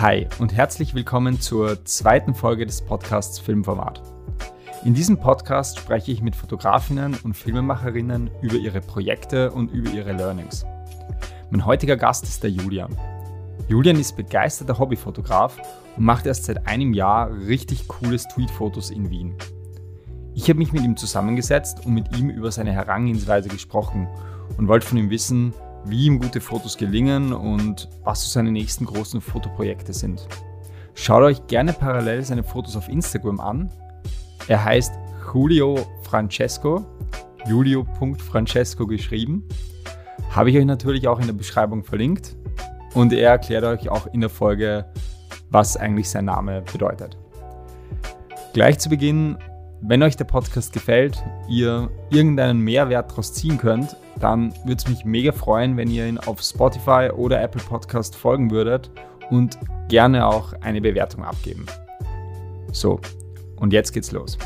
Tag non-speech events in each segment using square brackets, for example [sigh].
Hi und herzlich willkommen zur zweiten Folge des Podcasts Filmformat. In diesem Podcast spreche ich mit Fotografinnen und Filmemacherinnen über ihre Projekte und über ihre Learnings. Mein heutiger Gast ist der Julian. Julian ist begeisterter Hobbyfotograf und macht erst seit einem Jahr richtig coole Streetfotos in Wien. Ich habe mich mit ihm zusammengesetzt und mit ihm über seine Herangehensweise gesprochen und wollte von ihm wissen, wie ihm gute Fotos gelingen und was so seine nächsten großen Fotoprojekte sind. Schaut euch gerne parallel seine Fotos auf Instagram an. Er heißt Julio Francesco, julio.francesco geschrieben. Habe ich euch natürlich auch in der Beschreibung verlinkt und er erklärt euch auch in der Folge, was eigentlich sein Name bedeutet. Gleich zu Beginn, wenn euch der Podcast gefällt, ihr irgendeinen Mehrwert daraus ziehen könnt, dann würde es mich mega freuen, wenn ihr ihn auf Spotify oder Apple Podcast folgen würdet und gerne auch eine Bewertung abgeben. So, und jetzt geht's los.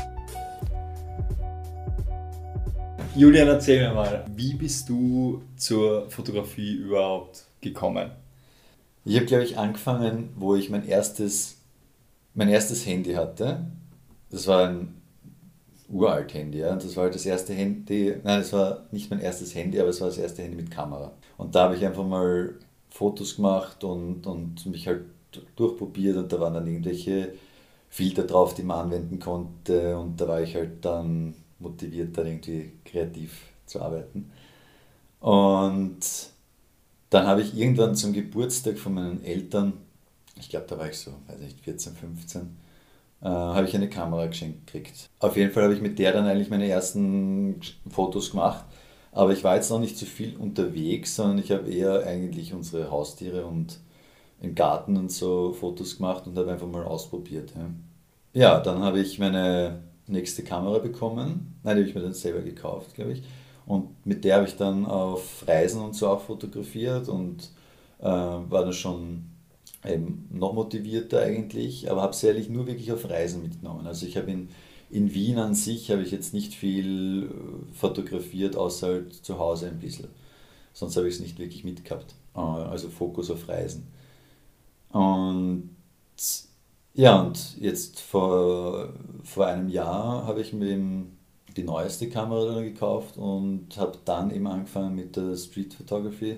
Julian, erzähl mir mal, wie bist du zur Fotografie überhaupt gekommen? Ich habe, glaube ich, angefangen, wo ich mein erstes, mein erstes Handy hatte. Das war ein uralt Handy. Ja. Und das war halt das erste Handy, nein, das war nicht mein erstes Handy, aber es war das erste Handy mit Kamera. Und da habe ich einfach mal Fotos gemacht und, und mich halt durchprobiert und da waren dann irgendwelche Filter drauf, die man anwenden konnte und da war ich halt dann motiviert, dann irgendwie kreativ zu arbeiten. Und dann habe ich irgendwann zum Geburtstag von meinen Eltern, ich glaube, da war ich so, weiß nicht, 14, 15, äh, habe ich eine Kamera geschenkt gekriegt. Auf jeden Fall habe ich mit der dann eigentlich meine ersten Fotos gemacht. Aber ich war jetzt noch nicht so viel unterwegs, sondern ich habe eher eigentlich unsere Haustiere und im Garten und so Fotos gemacht und habe einfach mal ausprobiert. Ja, ja dann habe ich meine nächste Kamera bekommen. Nein, die habe ich mir dann selber gekauft, glaube ich. Und mit der habe ich dann auf Reisen und so auch fotografiert und äh, war dann schon eben noch motivierter eigentlich, aber habe es ehrlich nur wirklich auf Reisen mitgenommen. Also ich habe in, in Wien an sich habe ich jetzt nicht viel äh, fotografiert, außer halt zu Hause ein bisschen. Sonst habe ich es nicht wirklich mitgehabt. Äh, also Fokus auf Reisen. Und ja, und jetzt vor, vor einem Jahr habe ich mir die neueste Kamera gekauft und habe dann eben angefangen mit der Street Photography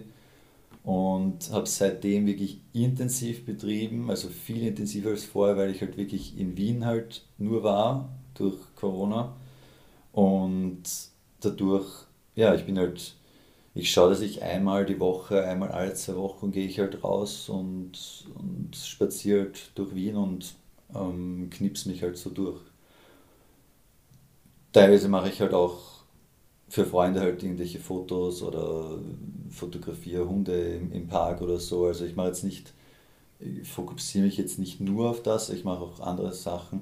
und habe seitdem wirklich intensiv betrieben, also viel intensiver als vorher, weil ich halt wirklich in Wien halt nur war durch Corona und dadurch, ja, ich bin halt, ich schaue, dass ich einmal die Woche, einmal alle zwei Wochen gehe ich halt raus und, und spaziere halt durch Wien und ähm, knips mich halt so durch. Teilweise mache ich halt auch für Freunde halt irgendwelche Fotos oder fotografiere Hunde im, im Park oder so. Also ich mache jetzt nicht, ich fokussiere mich jetzt nicht nur auf das, ich mache auch andere Sachen,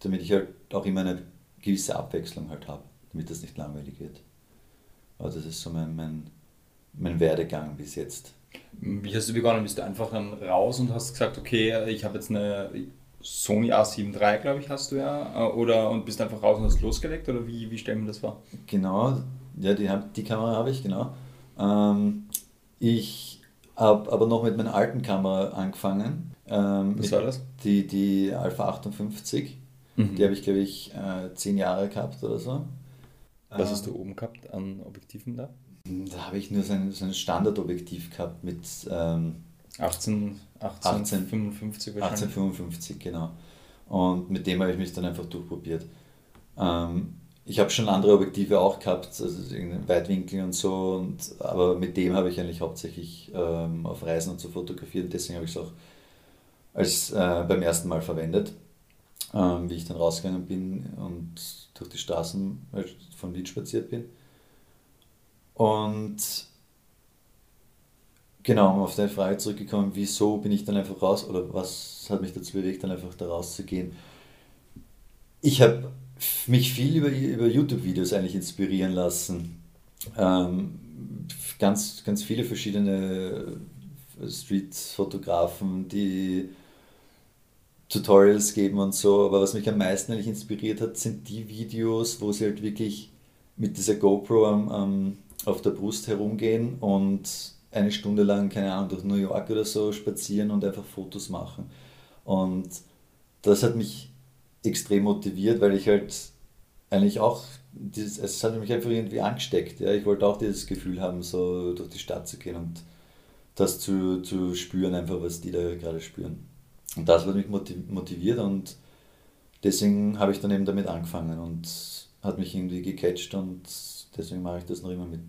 damit ich halt auch immer eine gewisse Abwechslung halt habe, damit das nicht langweilig wird. Also das ist so mein, mein, mein Werdegang bis jetzt. Wie hast du begonnen? Bist du einfach dann raus und hast gesagt, okay, ich habe jetzt eine Sony A7 III, glaube ich, hast du ja, äh, oder und bist einfach raus und hast losgelegt, oder wie, wie stellen wir das vor? Genau, ja, die, die Kamera habe ich, genau. Ähm, ich habe aber noch mit meiner alten Kamera angefangen. Ähm, Was war das? Die, die Alpha 58. Mhm. Die habe ich, glaube ich, äh, zehn Jahre gehabt oder so. Was hast du oben gehabt an Objektiven da? Da habe ich nur so ein, so ein Standardobjektiv gehabt mit ähm, 18, 18, 1855 wahrscheinlich. 1855, genau. Und mit dem habe ich mich dann einfach durchprobiert. Ähm, ich habe schon andere Objektive auch gehabt, also Weitwinkel und so, und, aber mit dem habe ich eigentlich hauptsächlich ähm, auf Reisen und so fotografiert. Deswegen habe ich es auch als, äh, beim ersten Mal verwendet, ähm, wie ich dann rausgegangen bin und durch die Straßen halt von Wien spaziert bin. Und Genau, auf deine Frage zurückgekommen, wieso bin ich dann einfach raus oder was hat mich dazu bewegt, dann einfach da rauszugehen? Ich habe mich viel über, über YouTube-Videos eigentlich inspirieren lassen. Ähm, ganz, ganz viele verschiedene Street-Fotografen, die Tutorials geben und so, aber was mich am meisten eigentlich inspiriert hat, sind die Videos, wo sie halt wirklich mit dieser GoPro am, auf der Brust herumgehen und eine Stunde lang, keine Ahnung, durch New York oder so spazieren und einfach Fotos machen. Und das hat mich extrem motiviert, weil ich halt eigentlich auch, dieses, es hat mich einfach irgendwie angesteckt. Ja? Ich wollte auch dieses Gefühl haben, so durch die Stadt zu gehen und das zu, zu spüren, einfach was die da gerade spüren. Und das hat mich motiviert und deswegen habe ich dann eben damit angefangen und hat mich irgendwie gecatcht und deswegen mache ich das noch immer mit,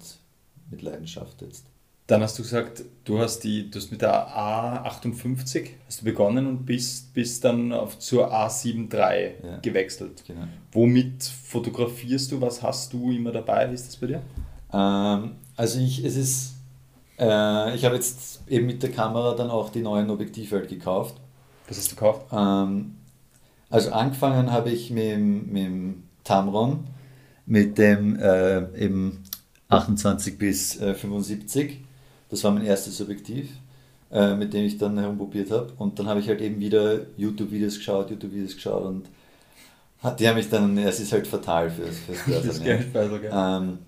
mit Leidenschaft jetzt. Dann hast du gesagt, du hast, die, du hast mit der A58 hast du begonnen und bist, bist dann auf, zur A73 ja, gewechselt. Genau. Womit fotografierst du? Was hast du immer dabei? Wie ist das bei dir? Ähm, also ich, es ist, äh, ich habe jetzt eben mit der Kamera dann auch die neuen Objektive halt gekauft. Was hast du gekauft? Ähm, also angefangen habe ich mit, mit dem Tamron, mit dem äh, eben 28 bis äh, 75 das war mein erstes Objektiv, äh, mit dem ich dann herumprobiert habe. Und dann habe ich halt eben wieder YouTube-Videos geschaut, YouTube-Videos geschaut und die haben mich dann, es ist halt fatal fürs, fürs Börsen. [laughs] das Geld, also, ähm,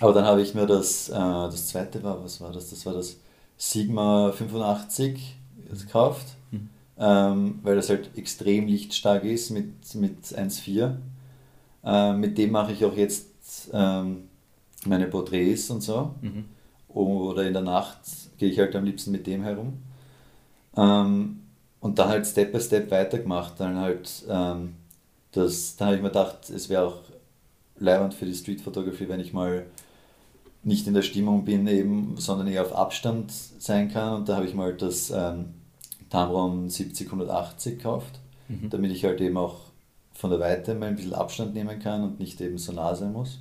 aber dann habe ich mir das, äh, das zweite war, was war das? Das war das Sigma 85 gekauft, mhm. ähm, weil das halt extrem lichtstark ist mit, mit 1,4. Äh, mit dem mache ich auch jetzt ähm, meine Porträts und so. Mhm oder in der Nacht gehe ich halt am liebsten mit dem herum. Ähm, und dann halt Step by Step weitergemacht. Dann halt, ähm, das, dann habe ich mir gedacht, es wäre auch leibend für die Street Photography, wenn ich mal nicht in der Stimmung bin, eben, sondern eher auf Abstand sein kann. Und da habe ich mal das ähm, Tamron 7080 gekauft, mhm. damit ich halt eben auch von der Weite mal ein bisschen Abstand nehmen kann und nicht eben so nah sein muss.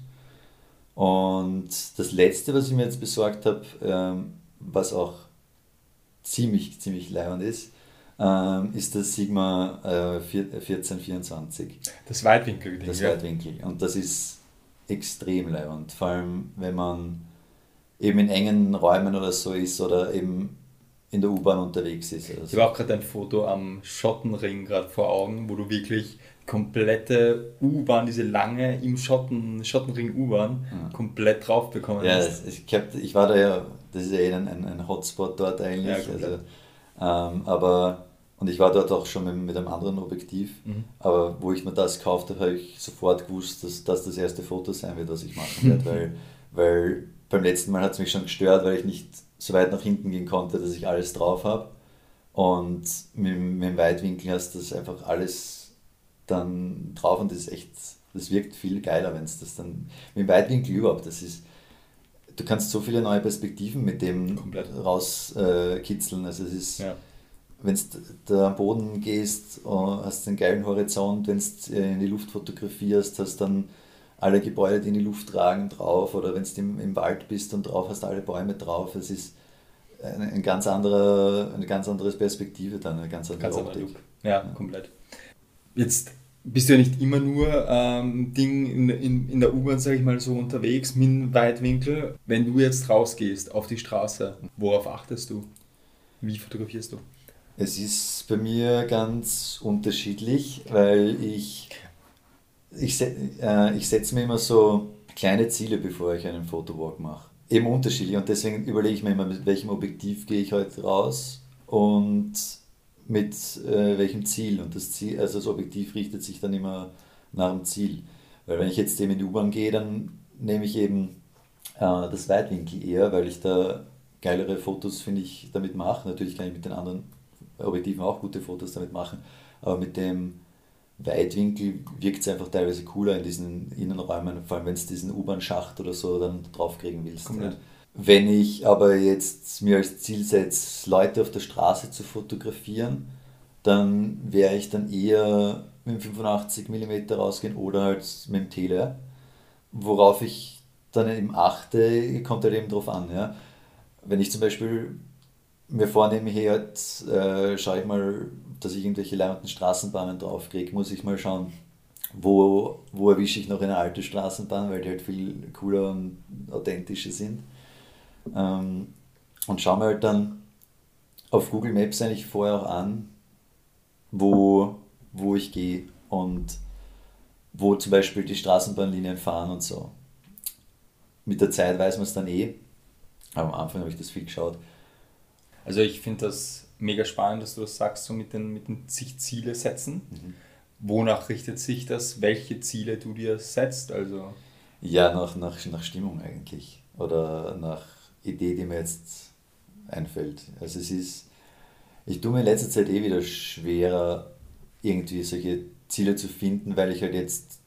Und das letzte, was ich mir jetzt besorgt habe, ähm, was auch ziemlich, ziemlich leibend ist, ähm, ist das Sigma äh, 1424. Das Weitwinkel. Das ja. Weitwinkel. Und das ist extrem leibend. Vor allem, wenn man eben in engen Räumen oder so ist oder eben in der U-Bahn unterwegs ist. Ich habe auch gerade ein Foto am Schottenring gerade vor Augen, wo du wirklich komplette U-Bahn, diese lange im Schotten, Schottenring U-Bahn, ja. komplett drauf bekommen ja, hast. Ich, hab, ich war da ja, das ist ja eh ein, ein Hotspot dort eigentlich. Ja, also, ähm, aber, und ich war dort auch schon mit, mit einem anderen Objektiv, mhm. aber wo ich mir das gekauft habe, habe ich sofort gewusst, dass das das erste Foto sein wird, was ich machen werde, [laughs] weil, weil beim letzten Mal hat es mich schon gestört, weil ich nicht so weit nach hinten gehen konnte, dass ich alles drauf habe. Und mit, mit dem Weitwinkel hast du das einfach alles dann drauf und das ist echt, das wirkt viel geiler, wenn es das dann mit Weitwinkel überhaupt, das ist, du kannst so viele neue Perspektiven mit dem Komplett. rauskitzeln, äh, also es ist, ja. wenn du da am Boden gehst, oh, hast einen geilen Horizont, wenn du äh, in die Luft fotografierst, hast dann alle Gebäude, die in die Luft tragen, drauf oder wenn du im, im Wald bist und drauf hast alle Bäume drauf, es ist eine, eine ganz andere, eine ganz andere Perspektive dann, eine ganz andere ganz Optik. Ja, ja, komplett. Jetzt bist du ja nicht immer nur ähm, Ding in, in, in der U-Bahn, sage ich mal so, unterwegs mit Weitwinkel. Wenn du jetzt rausgehst auf die Straße, worauf achtest du? Wie fotografierst du? Es ist bei mir ganz unterschiedlich, weil ich, ich, äh, ich setze mir immer so kleine Ziele, bevor ich einen Fotowalk mache. Eben unterschiedlich und deswegen überlege ich mir immer, mit welchem Objektiv gehe ich heute raus und mit äh, welchem Ziel. Und das Ziel, also das Objektiv richtet sich dann immer nach dem Ziel. Weil wenn ich jetzt eben in die U-Bahn gehe, dann nehme ich eben äh, das Weitwinkel eher, weil ich da geilere Fotos, finde ich, damit mache. Natürlich kann ich mit den anderen Objektiven auch gute Fotos damit machen, aber mit dem Weitwinkel wirkt es einfach teilweise cooler in diesen Innenräumen, vor allem wenn du diesen U-Bahn-Schacht oder so dann draufkriegen willst. Komplett. Wenn ich aber jetzt mir als Ziel setze, Leute auf der Straße zu fotografieren, dann wäre ich dann eher mit dem 85 mm rausgehen oder halt mit dem Tele. Worauf ich dann eben achte, kommt halt eben drauf an. Ja. Wenn ich zum Beispiel mir vornehme, hier halt, äh, schaue ich mal, dass ich irgendwelche leibenden Straßenbahnen draufkriege, muss ich mal schauen, wo, wo erwische ich noch eine alte Straßenbahn, weil die halt viel cooler und authentischer sind. Ähm, und schaue mir halt dann auf Google Maps eigentlich vorher auch an, wo, wo ich gehe und wo zum Beispiel die Straßenbahnlinien fahren und so. Mit der Zeit weiß man es dann eh. Aber am Anfang habe ich das viel geschaut. Also ich finde das mega spannend, dass du das sagst, so mit den, mit den sich Ziele setzen. Mhm. Wonach richtet sich das? Welche Ziele du dir setzt? Also ja, nach, nach, nach Stimmung eigentlich. Oder nach Idee, die mir jetzt einfällt. Also es ist, ich tue mir in letzter Zeit eh wieder schwerer, irgendwie solche Ziele zu finden, weil ich halt jetzt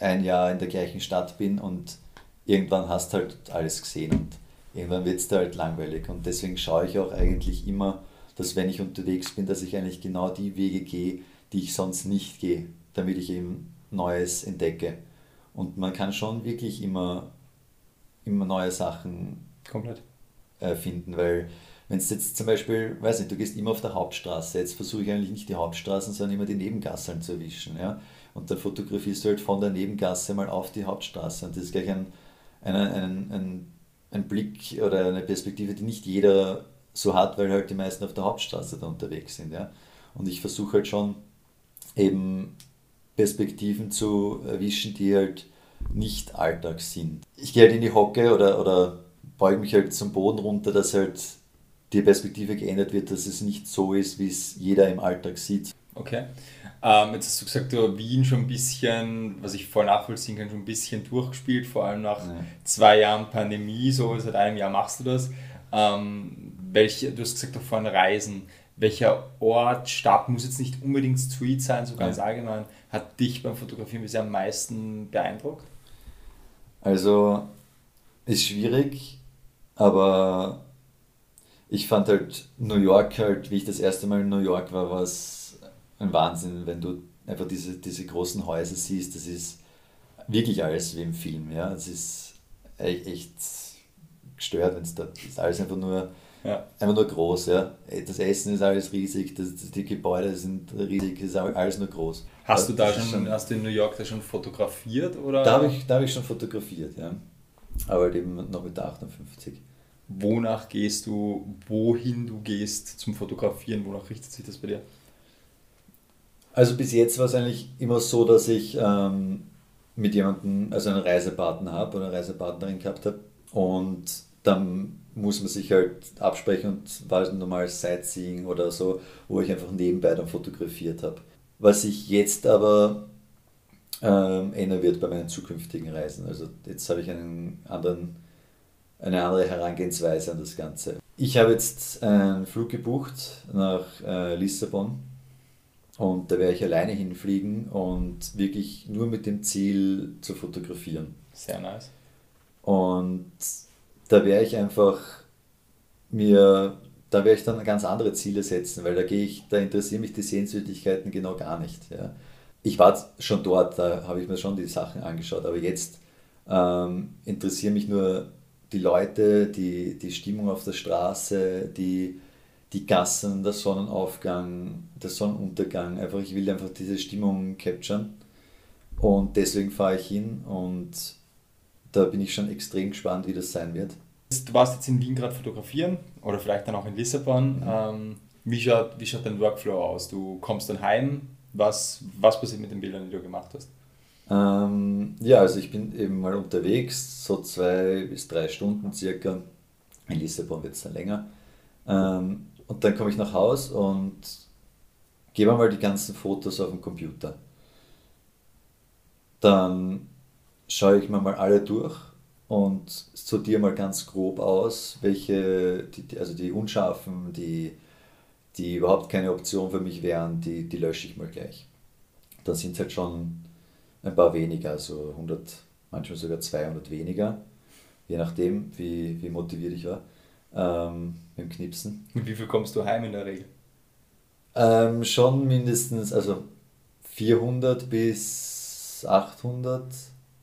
ein Jahr in der gleichen Stadt bin und irgendwann hast halt alles gesehen und irgendwann wird es da halt langweilig. Und deswegen schaue ich auch eigentlich immer, dass wenn ich unterwegs bin, dass ich eigentlich genau die Wege gehe, die ich sonst nicht gehe, damit ich eben Neues entdecke. Und man kann schon wirklich immer, immer neue Sachen Komplett. Äh, finden, weil wenn es jetzt zum Beispiel, weiß nicht, du gehst immer auf der Hauptstraße, jetzt versuche ich eigentlich nicht die Hauptstraßen, sondern immer die Nebengassen zu erwischen. Ja? Und dann fotografierst du halt von der Nebengasse mal auf die Hauptstraße. Und das ist gleich ein, ein, ein, ein, ein Blick oder eine Perspektive, die nicht jeder so hat, weil halt die meisten auf der Hauptstraße da unterwegs sind. Ja? Und ich versuche halt schon eben Perspektiven zu erwischen, die halt nicht Alltag sind. Ich gehe halt in die Hocke oder, oder beuge mich halt zum Boden runter, dass halt die Perspektive geändert wird, dass es nicht so ist, wie es jeder im Alltag sieht. Okay. Ähm, jetzt hast du gesagt, du hast Wien schon ein bisschen, was ich voll nachvollziehen kann, schon ein bisschen durchgespielt, vor allem nach ja. zwei Jahren Pandemie, so seit einem Jahr machst du das. Ähm, welche, du hast gesagt, davon Reisen. Welcher Ort, Stadt, muss jetzt nicht unbedingt Street sein, so ganz ja. allgemein, hat dich beim Fotografieren bisher am meisten beeindruckt? Also, ist schwierig, aber ich fand halt New York halt, wie ich das erste Mal in New York war, war es ein Wahnsinn, wenn du einfach diese, diese großen Häuser siehst. Das ist wirklich alles wie im Film. Ja? Es ist echt, echt gestört, wenn es da ist alles einfach nur, ja. einfach nur groß. Ja? Das Essen ist alles riesig, das, die Gebäude sind riesig, es ist alles nur groß. Hast du da schon, schon, hast du in New York da schon fotografiert? Oder? Da habe ich, hab ich schon fotografiert, ja. Aber halt eben noch mit der 58 wonach gehst du, wohin du gehst zum Fotografieren, wonach richtet sich das bei dir? Also bis jetzt war es eigentlich immer so, dass ich ähm, mit jemandem, also einen Reisepartner habe oder eine Reisepartnerin gehabt habe und dann muss man sich halt absprechen und war halt normal Sightseeing oder so, wo ich einfach nebenbei dann fotografiert habe. Was sich jetzt aber ähm, ändern wird bei meinen zukünftigen Reisen. Also jetzt habe ich einen anderen eine andere Herangehensweise an das Ganze. Ich habe jetzt einen Flug gebucht nach äh, Lissabon und da werde ich alleine hinfliegen und wirklich nur mit dem Ziel zu fotografieren. Sehr nice. Und da werde ich einfach mir, da werde ich dann ganz andere Ziele setzen, weil da gehe ich, da interessieren mich die Sehenswürdigkeiten genau gar nicht. Ja. Ich war schon dort, da habe ich mir schon die Sachen angeschaut, aber jetzt ähm, interessieren mich nur die Leute, die, die Stimmung auf der Straße, die, die Gassen, der Sonnenaufgang, der Sonnenuntergang. Einfach, ich will einfach diese Stimmung capturen. Und deswegen fahre ich hin und da bin ich schon extrem gespannt, wie das sein wird. Du warst jetzt in Wien gerade fotografieren oder vielleicht dann auch in Lissabon. Mhm. Ähm, wie, schaut, wie schaut dein Workflow aus? Du kommst dann heim. Was, was passiert mit den Bildern, die du gemacht hast? Ähm, ja, also ich bin eben mal unterwegs, so zwei bis drei Stunden circa. In Lissabon wird es dann länger. Ähm, und dann komme ich nach Haus und gebe mal die ganzen Fotos auf den Computer. Dann schaue ich mir mal alle durch und sortiere mal ganz grob aus, welche, die, also die unscharfen, die, die überhaupt keine Option für mich wären, die, die lösche ich mal gleich. Dann sind es halt schon ein paar weniger, also 100, manchmal sogar 200 weniger, je nachdem, wie, wie motiviert ich war ähm, mit dem Knipsen. Mit wie viel kommst du heim in der Regel? Ähm, schon mindestens, also 400 bis 800.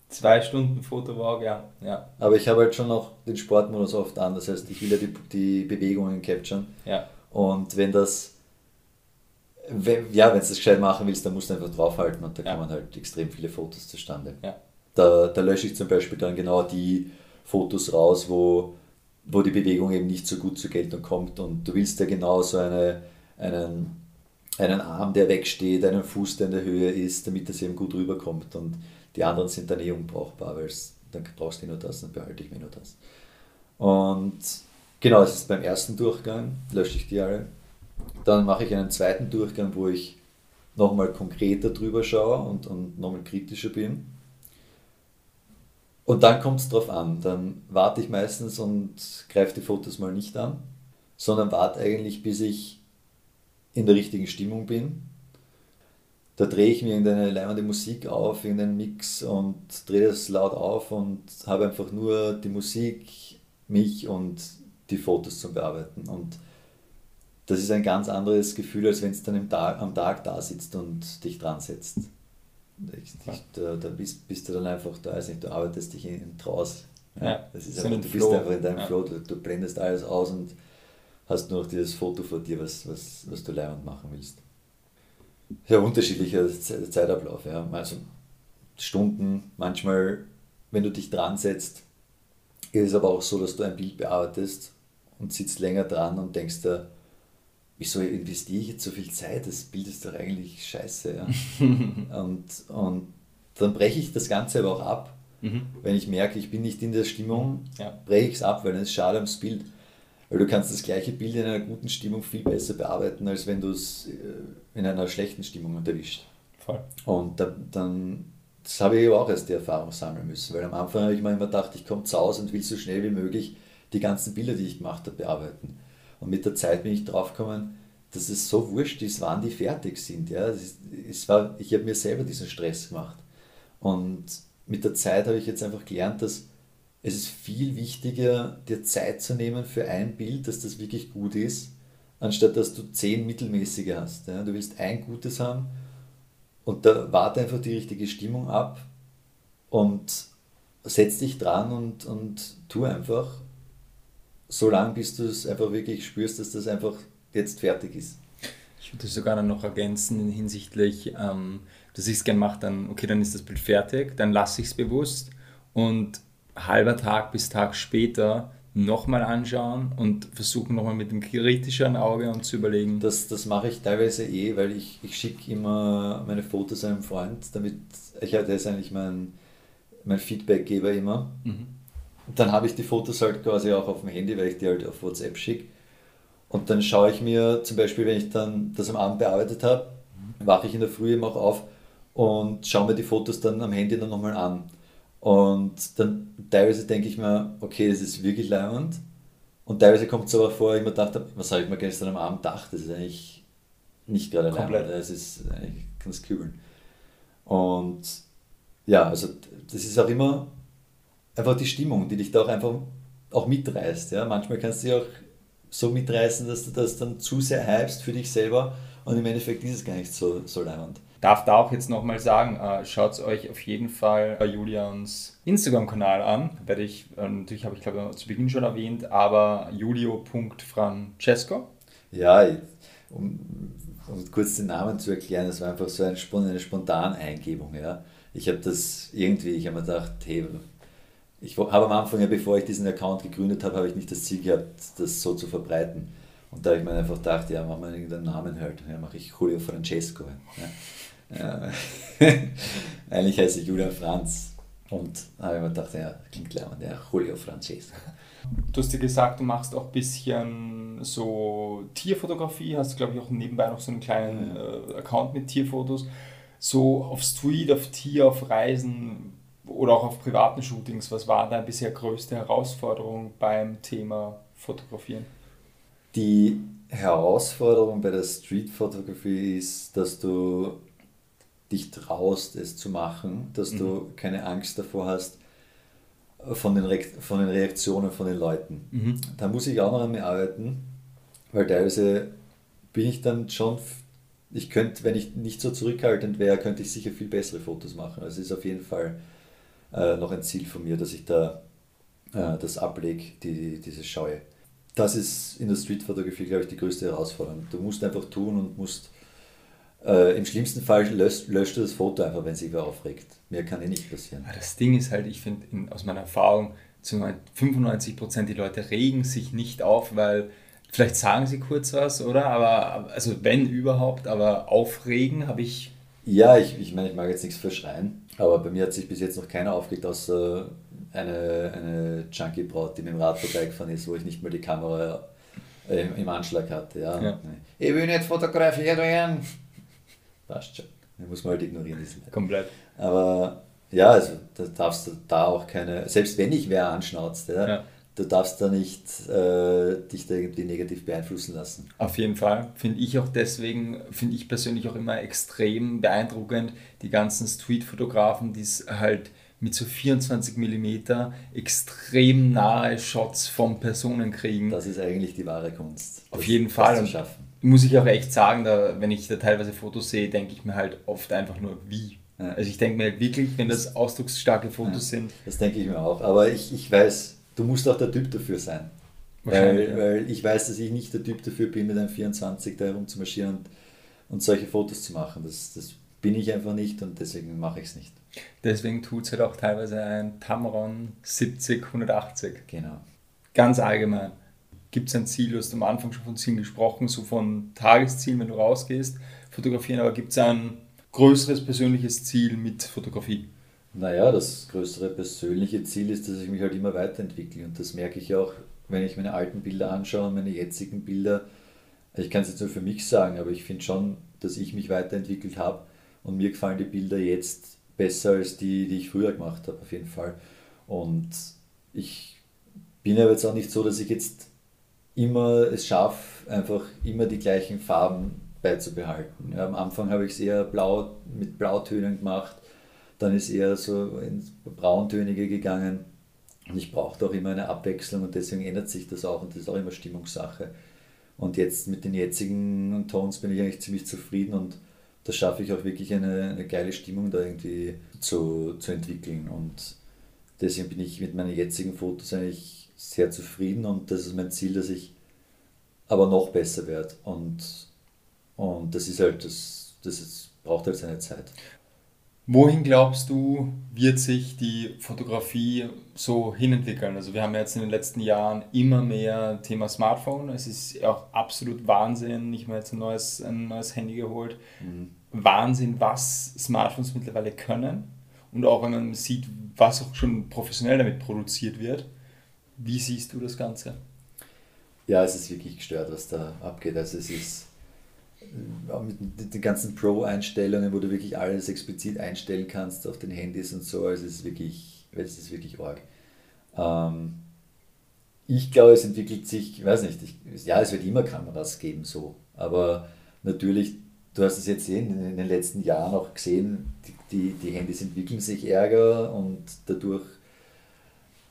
Zwei Stunden Fotowalk, ja. ja. Aber ich habe halt schon noch den Sportmodus oft an, das heißt, ich will ja die, die Bewegungen capturen. Ja. Und wenn das wenn, ja, wenn du das gescheit machen willst, dann musst du einfach draufhalten und da ja. kommen halt extrem viele Fotos zustande. Ja. Da, da lösche ich zum Beispiel dann genau die Fotos raus, wo, wo die Bewegung eben nicht so gut zur Geltung kommt und du willst ja genau so eine, einen, einen Arm, der wegsteht, einen Fuß, der in der Höhe ist, damit das eben gut rüberkommt und die anderen sind dann eh unbrauchbar, weil dann brauchst du nur das, dann behalte ich mir nur das. Und genau, das ist beim ersten Durchgang, lösche ich die alle. Dann mache ich einen zweiten Durchgang, wo ich nochmal konkreter drüber schaue und, und nochmal kritischer bin. Und dann kommt es drauf an. Dann warte ich meistens und greife die Fotos mal nicht an, sondern warte eigentlich, bis ich in der richtigen Stimmung bin. Da drehe ich mir irgendeine leimende Musik auf, irgendeinen Mix und drehe das laut auf und habe einfach nur die Musik, mich und die Fotos zum Bearbeiten. Und das ist ein ganz anderes Gefühl, als wenn es dann Tag, am Tag da sitzt und dich dran setzt. Ich, ich, da, da bist, bist, du dann einfach da, also nicht, du arbeitest dich in, in Traus. Ja, ja, das ist einfach, du bist Flow. einfach in deinem ja. Flow, du, du, blendest alles aus und hast nur noch dieses Foto vor dir, was, was, was du leibend machen willst. Ja, unterschiedlicher Zeitablauf. Ja. Also Stunden, manchmal, wenn du dich dran setzt, ist es aber auch so, dass du ein Bild bearbeitest und sitzt länger dran und denkst dir, wieso investiere ich jetzt so viel Zeit? Das Bild ist doch eigentlich scheiße. Ja. [laughs] und, und dann breche ich das Ganze aber auch ab. Mhm. Wenn ich merke, ich bin nicht in der Stimmung, ja. breche ich es ab, weil dann ist schade ums Bild. Weil du kannst das gleiche Bild in einer guten Stimmung viel besser bearbeiten, als wenn du es äh, in einer schlechten Stimmung erwischt. Voll. Und da, dann, das habe ich auch erst die Erfahrung sammeln müssen, weil am Anfang habe ich mir immer gedacht, ich komme zu Hause und will so schnell wie möglich die ganzen Bilder, die ich gemacht habe, bearbeiten. Und mit der Zeit bin ich drauf gekommen, dass es so wurscht ist, wann die fertig sind. Ja? Es, es war, ich habe mir selber diesen Stress gemacht. Und mit der Zeit habe ich jetzt einfach gelernt, dass es ist viel wichtiger, dir Zeit zu nehmen für ein Bild, dass das wirklich gut ist, anstatt dass du zehn mittelmäßige hast. Ja? Du willst ein gutes haben und da warte einfach die richtige Stimmung ab und setz dich dran und, und tu einfach so lange, bis du es einfach wirklich spürst, dass das einfach jetzt fertig ist. Ich würde sogar noch ergänzen hinsichtlich, ähm, dass ich es gerne mache, dann, okay, dann ist das Bild fertig, dann lasse ich es bewusst und halber Tag bis Tag später nochmal anschauen und versuchen nochmal mit dem kritischeren Auge und zu überlegen. Das, das mache ich teilweise eh, weil ich, ich schicke immer meine Fotos einem Freund, damit, ich der ist eigentlich mein, mein Feedbackgeber immer. Mhm. Dann habe ich die Fotos halt quasi auch auf dem Handy, weil ich die halt auf WhatsApp schicke. Und dann schaue ich mir zum Beispiel, wenn ich dann das am Abend bearbeitet habe, wache ich in der Früh immer auch auf und schaue mir die Fotos dann am Handy dann nochmal an. Und dann teilweise denke ich mir, okay, das ist wirklich leimend. Und teilweise kommt es aber vor, ich mir dachte, was habe ich mir gestern am Abend gedacht, das ist eigentlich nicht gerade leimend, es ist eigentlich ganz kübeln. Und ja, also das ist auch immer einfach die Stimmung, die dich da auch einfach auch mitreißt. Ja? Manchmal kannst du dich auch so mitreißen, dass du das dann zu sehr hypst für dich selber und im Endeffekt ist es gar nicht so, so leimend. Darf da auch jetzt nochmal sagen, äh, schaut euch auf jeden Fall bei Julians Instagram-Kanal an. Werde ich, äh, natürlich habe ich glaube zu Beginn schon erwähnt, aber julio.francesco. Ja, um, um kurz den Namen zu erklären, das war einfach so eine, eine spontane Eingebung. Ja. Ich habe das irgendwie, ich habe mir gedacht, hey, ich habe am Anfang, ja, bevor ich diesen Account gegründet habe, habe ich nicht das Ziel gehabt, das so zu verbreiten. Und da habe ich mir einfach gedacht, ja, machen wir irgendeinen Namen halt. Ja, mache ich Julio Francesco. Ja. Ja. [laughs] Eigentlich heiße ich Julian Franz. Und da habe ich mir gedacht, ja, klingt klar, ja, Julio Francesco. Du hast dir gesagt, du machst auch ein bisschen so Tierfotografie, hast glaube ich auch nebenbei noch so einen kleinen äh, Account mit Tierfotos. So auf Street, auf Tier, auf Reisen, oder auch auf privaten Shootings, was war deine bisher größte Herausforderung beim Thema Fotografieren? Die Herausforderung bei der Street-Fotografie ist, dass du dich traust, es zu machen, dass mhm. du keine Angst davor hast von den, Re von den Reaktionen von den Leuten. Mhm. Da muss ich auch noch an mir arbeiten, weil teilweise bin ich dann schon, ich könnte, wenn ich nicht so zurückhaltend wäre, könnte ich sicher viel bessere Fotos machen. Also es ist auf jeden Fall äh, noch ein Ziel von mir, dass ich da äh, das ablege, die, die, diese Scheue. Das ist in der Streetfotografie, glaube ich, die größte Herausforderung. Du musst einfach tun und musst äh, Im schlimmsten Fall löscht, löscht du das Foto einfach, wenn sich wer aufregt. Mehr kann eh nicht passieren. Das Ding ist halt, ich finde aus meiner Erfahrung, zu 95% die Leute regen sich nicht auf, weil vielleicht sagen sie kurz was, oder? Aber also wenn überhaupt, aber aufregen habe ich. Ja, ich, ich meine, ich mag jetzt nichts verschreien. Aber bei mir hat sich bis jetzt noch keiner aufgeregt, außer eine, eine Junkie-Braut, die mit dem Rad vorbeigefahren ist, wo ich nicht mal die Kamera äh, im Anschlag hatte. Ja. ja. Ich will nicht fotografieren. Passt schon. Den muss man halt ignorieren. Diesen Komplett. Aber ja, also da darfst du da auch keine, selbst wenn ich wer anschnauzt, ja, ja. Du darfst da nicht äh, dich da irgendwie negativ beeinflussen lassen. Auf jeden Fall. Finde ich auch deswegen, finde ich persönlich auch immer extrem beeindruckend, die ganzen Street-Fotografen, die es halt mit so 24 mm extrem nahe Shots von Personen kriegen. Das ist eigentlich die wahre Kunst. Auf jeden Fall. Zu schaffen. Muss ich auch echt sagen, da, wenn ich da teilweise Fotos sehe, denke ich mir halt oft einfach nur, wie. Also ich denke mir halt wirklich, wenn das ausdrucksstarke Fotos ja, sind. Das denke ich mir auch. Aber ich, ich weiß, du musst auch der Typ dafür sein. Weil, ja. weil ich weiß, dass ich nicht der Typ dafür bin, mit einem 24 da herumzumarschieren und, und solche Fotos zu machen. Das, das bin ich einfach nicht und deswegen mache ich es nicht. Deswegen tut es halt auch teilweise ein Tamron 70, 180. Genau. Ganz allgemein. Gibt es ein Ziel, du hast am Anfang schon von Zielen gesprochen, so von Tageszielen, wenn du rausgehst, fotografieren, aber gibt es ein größeres persönliches Ziel mit Fotografie? Naja, das größere persönliche Ziel ist, dass ich mich halt immer weiterentwickle und das merke ich auch, wenn ich meine alten Bilder anschaue und meine jetzigen Bilder. Ich kann es jetzt nur für mich sagen, aber ich finde schon, dass ich mich weiterentwickelt habe und mir gefallen die Bilder jetzt besser als die, die ich früher gemacht habe, auf jeden Fall. Und ich bin aber jetzt auch nicht so, dass ich jetzt immer es schaffe, einfach immer die gleichen Farben beizubehalten. Ja, am Anfang habe ich es eher blau, mit Blautönen gemacht, dann ist eher so ins Brautönige gegangen. Und ich brauchte auch immer eine Abwechslung und deswegen ändert sich das auch und das ist auch immer Stimmungssache. Und jetzt mit den jetzigen Tones bin ich eigentlich ziemlich zufrieden und da schaffe ich auch wirklich eine, eine geile Stimmung da irgendwie zu, zu entwickeln. Und deswegen bin ich mit meinen jetzigen Fotos eigentlich sehr zufrieden und das ist mein Ziel, dass ich aber noch besser werde. Und, und das ist halt, das, das ist, braucht halt seine Zeit. Wohin glaubst du, wird sich die Fotografie so hinentwickeln? Also wir haben jetzt in den letzten Jahren immer mehr Thema Smartphone. Es ist auch absolut Wahnsinn. Ich habe jetzt ein neues, ein neues Handy geholt. Mhm. Wahnsinn, was Smartphones mittlerweile können. Und auch wenn man sieht, was auch schon professionell damit produziert wird. Wie siehst du das Ganze? Ja, es ist wirklich gestört, was da abgeht. Also es ist mit den ganzen Pro-Einstellungen, wo du wirklich alles explizit einstellen kannst auf den Handys und so, also es ist wirklich, es ist wirklich arg. Ähm, ich glaube, es entwickelt sich, ich weiß nicht, ich, ja, es wird immer Kameras geben, so, aber natürlich, du hast es jetzt in, in den letzten Jahren auch gesehen, die, die, die Handys entwickeln sich ärger und dadurch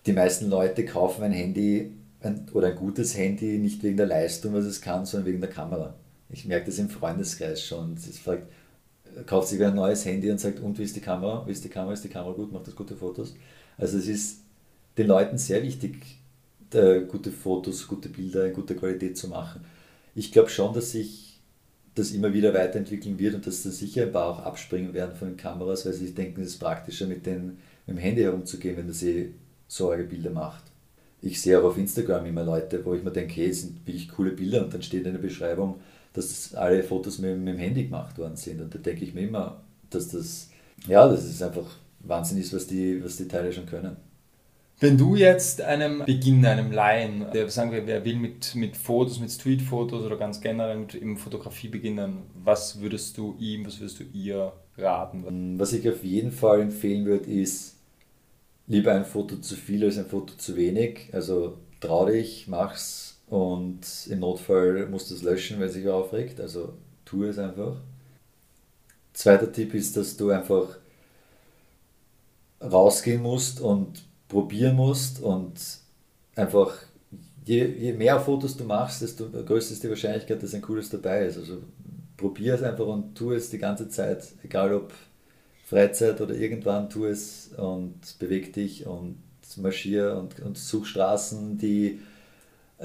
die meisten Leute kaufen ein Handy ein, oder ein gutes Handy nicht wegen der Leistung, was es kann, sondern wegen der Kamera. Ich merke das im Freundeskreis schon. Sie fragt, kauft sich ein neues Handy und sagt, und wie ist die Kamera? Wie ist die Kamera? Ist die Kamera gut? Macht das gute Fotos? Also es ist den Leuten sehr wichtig, gute Fotos, gute Bilder in guter Qualität zu machen. Ich glaube schon, dass sich das immer wieder weiterentwickeln wird und dass dann sicher ein paar auch abspringen werden von den Kameras, weil sie denken, es ist praktischer mit, den, mit dem Handy herumzugehen, wenn das eh so Bilder macht. Ich sehe auch auf Instagram immer Leute, wo ich mir denke, hey, sind wirklich coole Bilder und dann steht in der Beschreibung, dass alle Fotos mit, mit dem Handy gemacht worden sind. Und da denke ich mir immer, dass das, ja, das ist einfach Wahnsinn ist, was die, was die Teile schon können. Wenn du jetzt einem Beginn, einem Laien, der sagen wir, wer will mit, mit Fotos, mit Streetfotos oder ganz generell mit eben Fotografie beginnen, was würdest du ihm, was würdest du ihr raten? Was ich auf jeden Fall empfehlen würde, ist lieber ein Foto zu viel als ein Foto zu wenig. Also trau dich, mach's, und im Notfall musst du es löschen, weil es sich aufregt. Also tu es einfach. Zweiter Tipp ist, dass du einfach rausgehen musst und probieren musst und einfach je, je mehr Fotos du machst, desto größer ist die Wahrscheinlichkeit, dass ein cooles dabei ist. Also probier es einfach und tu es die ganze Zeit, egal ob Freizeit oder irgendwann, tu es und beweg dich und marschier und, und such Straßen, die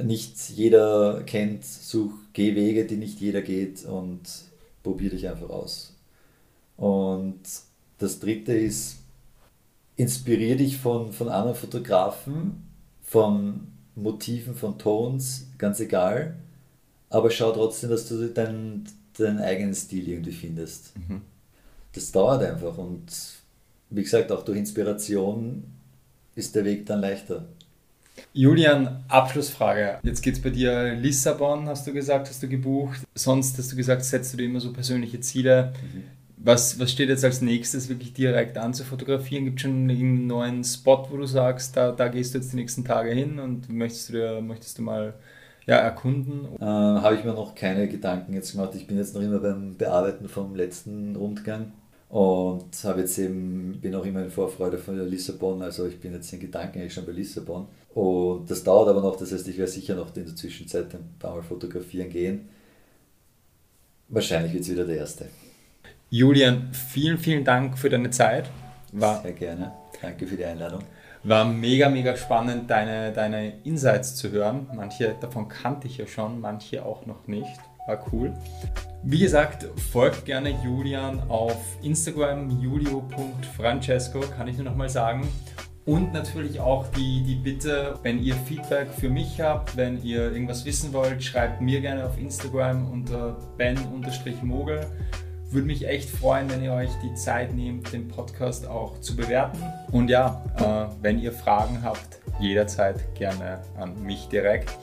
nicht jeder kennt, such Gehwege, die nicht jeder geht und probier dich einfach aus. Und das dritte ist, inspirier dich von, von anderen Fotografen, von Motiven, von Tones, ganz egal, aber schau trotzdem, dass du deinen, deinen eigenen Stil irgendwie findest. Mhm. Das dauert einfach und wie gesagt, auch durch Inspiration ist der Weg dann leichter. Julian, Abschlussfrage. Jetzt geht es bei dir Lissabon, hast du gesagt, hast du gebucht. Sonst hast du gesagt, setzt du dir immer so persönliche Ziele. Mhm. Was, was steht jetzt als nächstes wirklich direkt an zu fotografieren? Gibt es schon einen neuen Spot, wo du sagst, da, da gehst du jetzt die nächsten Tage hin und möchtest du, dir, möchtest du mal ja, erkunden? Äh, Habe ich mir noch keine Gedanken jetzt gemacht. Ich bin jetzt noch immer beim Bearbeiten vom letzten Rundgang und habe jetzt eben, bin auch immer in Vorfreude von Lissabon, also ich bin jetzt in Gedanken eigentlich schon bei Lissabon. Und das dauert aber noch, das heißt, ich werde sicher noch in der Zwischenzeit ein paar Mal fotografieren gehen. Wahrscheinlich wird es wieder der erste. Julian, vielen, vielen Dank für deine Zeit. War, Sehr gerne. Danke für die Einladung. War mega, mega spannend, deine, deine Insights zu hören. Manche davon kannte ich ja schon, manche auch noch nicht. War cool. Wie gesagt, folgt gerne Julian auf Instagram, julio.francesco, kann ich nur nochmal sagen. Und natürlich auch die, die Bitte, wenn ihr Feedback für mich habt, wenn ihr irgendwas wissen wollt, schreibt mir gerne auf Instagram unter ben-mogel. Würde mich echt freuen, wenn ihr euch die Zeit nehmt, den Podcast auch zu bewerten. Und ja, äh, wenn ihr Fragen habt, jederzeit gerne an mich direkt.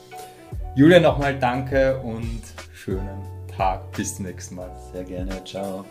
Julian, nochmal danke und schönen Tag. Bis zum nächsten Mal. Sehr gerne. Ciao.